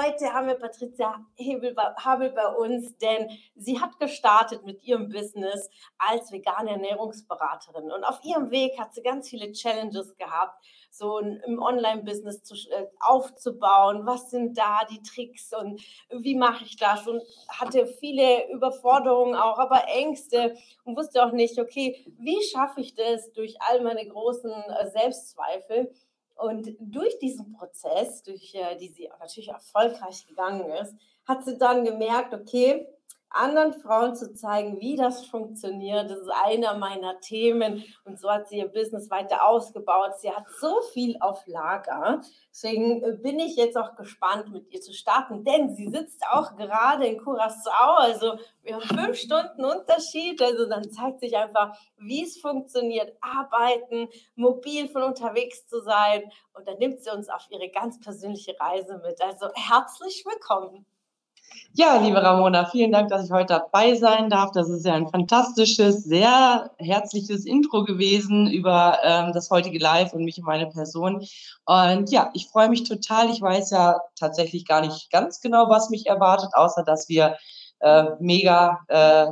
Heute haben wir Patricia Hebel, Habel bei uns, denn sie hat gestartet mit ihrem Business als vegane Ernährungsberaterin. Und auf ihrem Weg hat sie ganz viele Challenges gehabt, so im Online-Business äh, aufzubauen. Was sind da die Tricks und wie mache ich das? Und hatte viele Überforderungen auch, aber Ängste und wusste auch nicht, okay, wie schaffe ich das durch all meine großen äh, Selbstzweifel? Und durch diesen Prozess, durch äh, die sie natürlich erfolgreich gegangen ist, hat sie dann gemerkt, okay, anderen Frauen zu zeigen, wie das funktioniert. Das ist einer meiner Themen. Und so hat sie ihr Business weiter ausgebaut. Sie hat so viel auf Lager. Deswegen äh, bin ich jetzt auch gespannt, mit ihr zu starten, denn sie sitzt auch gerade in Curacao. Also wir haben fünf Stunden Unterschied. Also dann zeigt sich einfach, wie es funktioniert, arbeiten, mobil von unterwegs zu sein. Und dann nimmt sie uns auf ihre ganz persönliche Reise mit. Also herzlich willkommen. Ja, liebe Ramona, vielen Dank, dass ich heute dabei sein darf. Das ist ja ein fantastisches, sehr herzliches Intro gewesen über ähm, das heutige Live und mich und meine Person. Und ja, ich freue mich total. Ich weiß ja tatsächlich gar nicht ganz genau, was mich erwartet, außer dass wir äh, mega äh,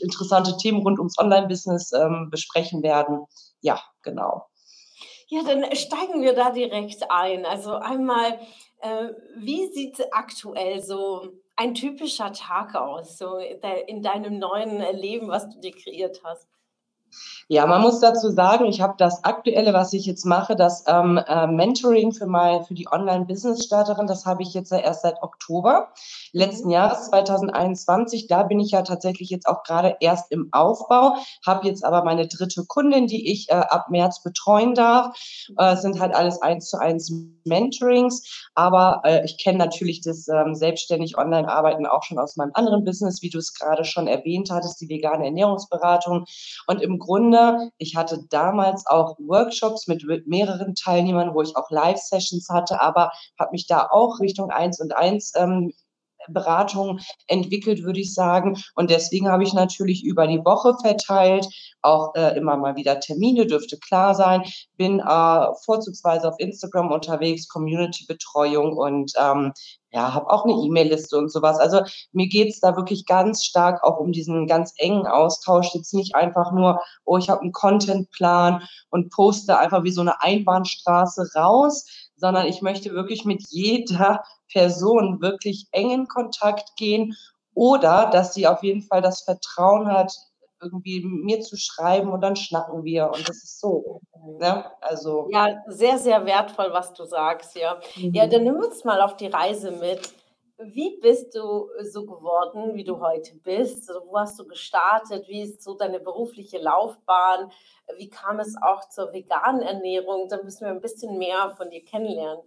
interessante Themen rund ums Online-Business ähm, besprechen werden. Ja, genau. Ja, dann steigen wir da direkt ein. Also einmal, äh, wie sieht aktuell so ein typischer Tag aus, so in deinem neuen Leben, was du dir kreiert hast? Ja, man muss dazu sagen, ich habe das Aktuelle, was ich jetzt mache, das ähm, äh, Mentoring für, mein, für die Online-Business-Starterin, das habe ich jetzt ja erst seit Oktober letzten. Jahres 2021. Da bin ich ja tatsächlich jetzt auch gerade erst im Aufbau, habe jetzt aber meine dritte Kundin, die ich äh, ab März betreuen darf. Äh, sind halt alles eins zu eins Mentorings, aber äh, ich kenne natürlich das ähm, selbstständig Online-Arbeiten auch schon aus meinem anderen Business, wie du es gerade schon erwähnt hattest, die vegane Ernährungsberatung. Und im Grunde, ich hatte damals auch Workshops mit, mehreren Teilnehmern, wo ich auch Live-Sessions hatte, aber habe mich da auch Richtung eins und eins ähm, Beratung entwickelt, würde ich sagen. Und deswegen habe ich natürlich über die Woche verteilt, auch äh, immer mal wieder Termine, dürfte klar sein. Bin äh, vorzugsweise auf Instagram unterwegs, Community-Betreuung und ähm, ja, habe auch eine E-Mail-Liste und sowas. Also mir geht's da wirklich ganz stark auch um diesen ganz engen Austausch. Jetzt nicht einfach nur, oh, ich habe einen Contentplan und poste einfach wie so eine Einbahnstraße raus, sondern ich möchte wirklich mit jeder Person wirklich engen Kontakt gehen oder dass sie auf jeden Fall das Vertrauen hat, irgendwie mir zu schreiben und dann schnacken wir und das ist so. Ne? Also ja, sehr, sehr wertvoll, was du sagst, ja. Mhm. Ja, dann nimm uns mal auf die Reise mit. Wie bist du so geworden, wie du heute bist? Wo hast du gestartet? Wie ist so deine berufliche Laufbahn? Wie kam es auch zur veganen Ernährung? Da müssen wir ein bisschen mehr von dir kennenlernen.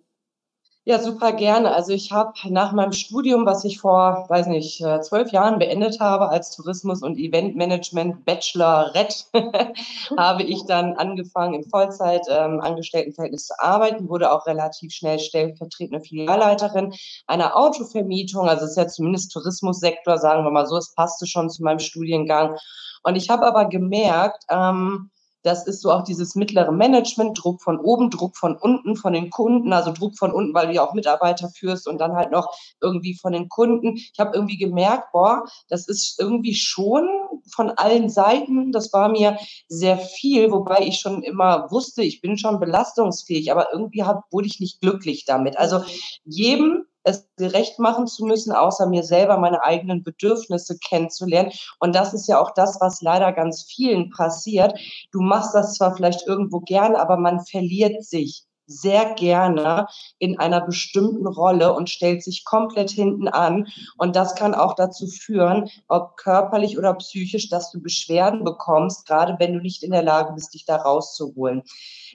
Ja, super gerne. Also ich habe nach meinem Studium, was ich vor, weiß nicht, äh, zwölf Jahren beendet habe als Tourismus- und Eventmanagement Bachelorette, habe ich dann angefangen im Vollzeit ähm, Angestelltenverhältnis zu arbeiten, wurde auch relativ schnell stellvertretende Filialleiterin einer Autovermietung. Also es ist ja zumindest Tourismussektor, sagen wir mal so, es passte schon zu meinem Studiengang. Und ich habe aber gemerkt, ähm, das ist so auch dieses mittlere Management, Druck von oben, Druck von unten, von den Kunden, also Druck von unten, weil du ja auch Mitarbeiter führst und dann halt noch irgendwie von den Kunden. Ich habe irgendwie gemerkt, boah, das ist irgendwie schon von allen Seiten, das war mir sehr viel, wobei ich schon immer wusste, ich bin schon belastungsfähig, aber irgendwie hab, wurde ich nicht glücklich damit. Also jedem es gerecht machen zu müssen, außer mir selber meine eigenen Bedürfnisse kennenzulernen. Und das ist ja auch das, was leider ganz vielen passiert. Du machst das zwar vielleicht irgendwo gerne, aber man verliert sich sehr gerne in einer bestimmten Rolle und stellt sich komplett hinten an. Und das kann auch dazu führen, ob körperlich oder psychisch, dass du Beschwerden bekommst, gerade wenn du nicht in der Lage bist, dich da rauszuholen.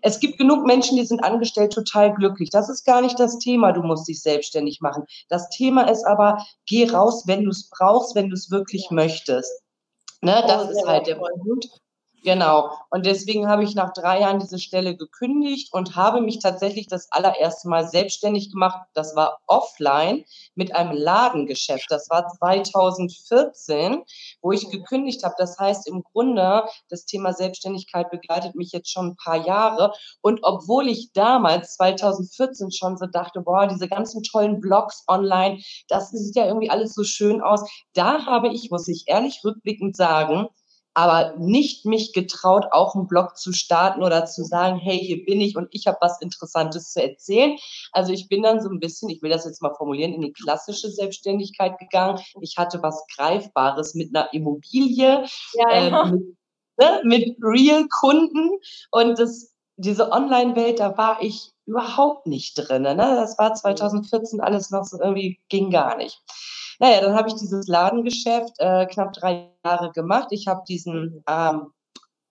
Es gibt genug Menschen, die sind angestellt total glücklich. Das ist gar nicht das Thema, du musst dich selbstständig machen. Das Thema ist aber, geh raus, wenn du es brauchst, wenn du es wirklich möchtest. Ne, das oh, ist halt der Punkt. Genau. Und deswegen habe ich nach drei Jahren diese Stelle gekündigt und habe mich tatsächlich das allererste Mal selbstständig gemacht. Das war offline mit einem Ladengeschäft. Das war 2014, wo ich gekündigt habe. Das heißt, im Grunde, das Thema Selbstständigkeit begleitet mich jetzt schon ein paar Jahre. Und obwohl ich damals, 2014, schon so dachte, boah, diese ganzen tollen Blogs online, das sieht ja irgendwie alles so schön aus. Da habe ich, muss ich ehrlich rückblickend sagen, aber nicht mich getraut, auch einen Blog zu starten oder zu sagen, hey, hier bin ich und ich habe was Interessantes zu erzählen. Also ich bin dann so ein bisschen, ich will das jetzt mal formulieren, in die klassische Selbstständigkeit gegangen. Ich hatte was Greifbares mit einer Immobilie, ja, ja. Äh, mit, ne, mit Real-Kunden und das, diese Online-Welt, da war ich überhaupt nicht drin. Ne? Das war 2014 alles noch so irgendwie, ging gar nicht. Naja, dann habe ich dieses Ladengeschäft äh, knapp drei Jahre gemacht. Ich habe diesen ähm,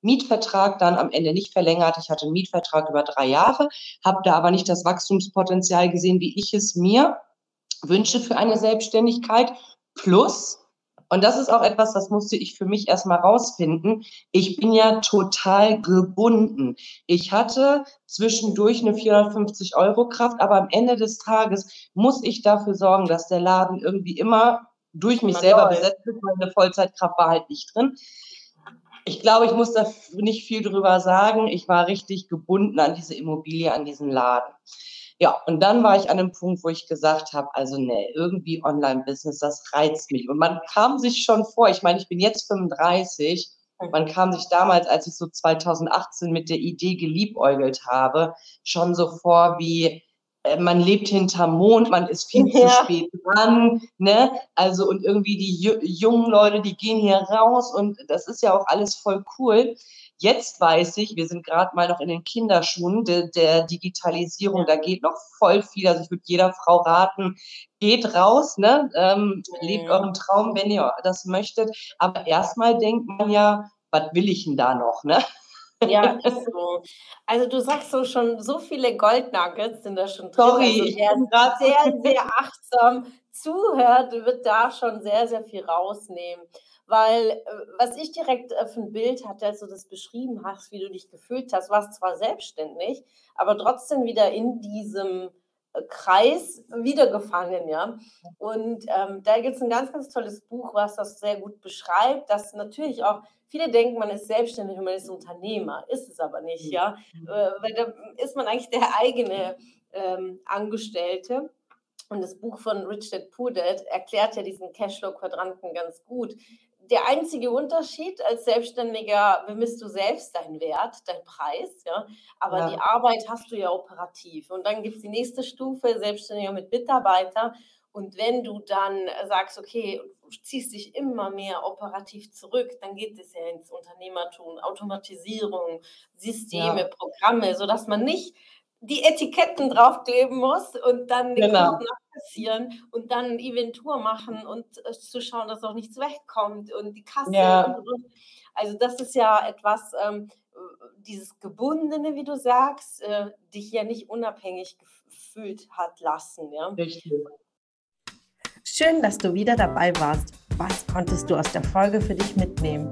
Mietvertrag dann am Ende nicht verlängert. Ich hatte einen Mietvertrag über drei Jahre, habe da aber nicht das Wachstumspotenzial gesehen, wie ich es mir wünsche für eine Selbstständigkeit. Plus, und das ist auch etwas, das musste ich für mich erstmal rausfinden. Ich bin ja total gebunden. Ich hatte zwischendurch eine 450 Euro Kraft, aber am Ende des Tages muss ich dafür sorgen, dass der Laden irgendwie immer durch mich selber besetzt wird, weil eine Vollzeitkraft war halt nicht drin. Ich glaube, ich muss da nicht viel drüber sagen. Ich war richtig gebunden an diese Immobilie, an diesen Laden. Ja, und dann war ich an einem Punkt, wo ich gesagt habe, also nee, irgendwie Online-Business, das reizt mich. Und man kam sich schon vor, ich meine, ich bin jetzt 35, man kam sich damals, als ich so 2018 mit der Idee geliebäugelt habe, schon so vor wie, man lebt hinterm Mond, man ist viel ja. zu spät dran, ne? Also und irgendwie die jungen Leute, die gehen hier raus und das ist ja auch alles voll cool. Jetzt weiß ich, wir sind gerade mal noch in den Kinderschuhen der, der Digitalisierung, da geht noch voll viel. Also ich würde jeder Frau raten, geht raus, ne? Ähm, lebt euren Traum, wenn ihr das möchtet. Aber erstmal denkt man ja, was will ich denn da noch, ne? Ja, ist so. Also du sagst so schon, so viele Goldnuggets sind da schon drin. Sorry, also wer sehr, sehr achtsam zuhört, wird da schon sehr, sehr viel rausnehmen. Weil äh, was ich direkt äh, für ein Bild hatte, als du das beschrieben hast, wie du dich gefühlt hast, warst zwar selbstständig, aber trotzdem wieder in diesem äh, Kreis wiedergefangen, ja. Und ähm, da gibt es ein ganz, ganz tolles Buch, was das sehr gut beschreibt, dass natürlich auch viele denken, man ist selbstständig und man ist Unternehmer, ist es aber nicht, ja. Äh, weil da ist man eigentlich der eigene ähm, Angestellte. Und das Buch von Richard Pudet erklärt ja diesen Cashflow-Quadranten ganz gut der einzige Unterschied als Selbstständiger bemisst du selbst deinen Wert, deinen Preis, ja. Aber ja. die Arbeit hast du ja operativ. Und dann gibt es die nächste Stufe, Selbstständiger mit Mitarbeiter. Und wenn du dann sagst, okay, ziehst dich immer mehr operativ zurück, dann geht es ja ins Unternehmertum, Automatisierung, Systeme, ja. Programme, sodass man nicht die Etiketten draufkleben muss und dann genau. Kunden abkassieren und dann Inventur machen und äh, zu schauen, dass auch nichts wegkommt und die Kasse ja. und, und. Also das ist ja etwas, ähm, dieses Gebundene, wie du sagst, äh, dich ja nicht unabhängig gefühlt hat lassen. Ja? Richtig. Schön, dass du wieder dabei warst. Was konntest du aus der Folge für dich mitnehmen?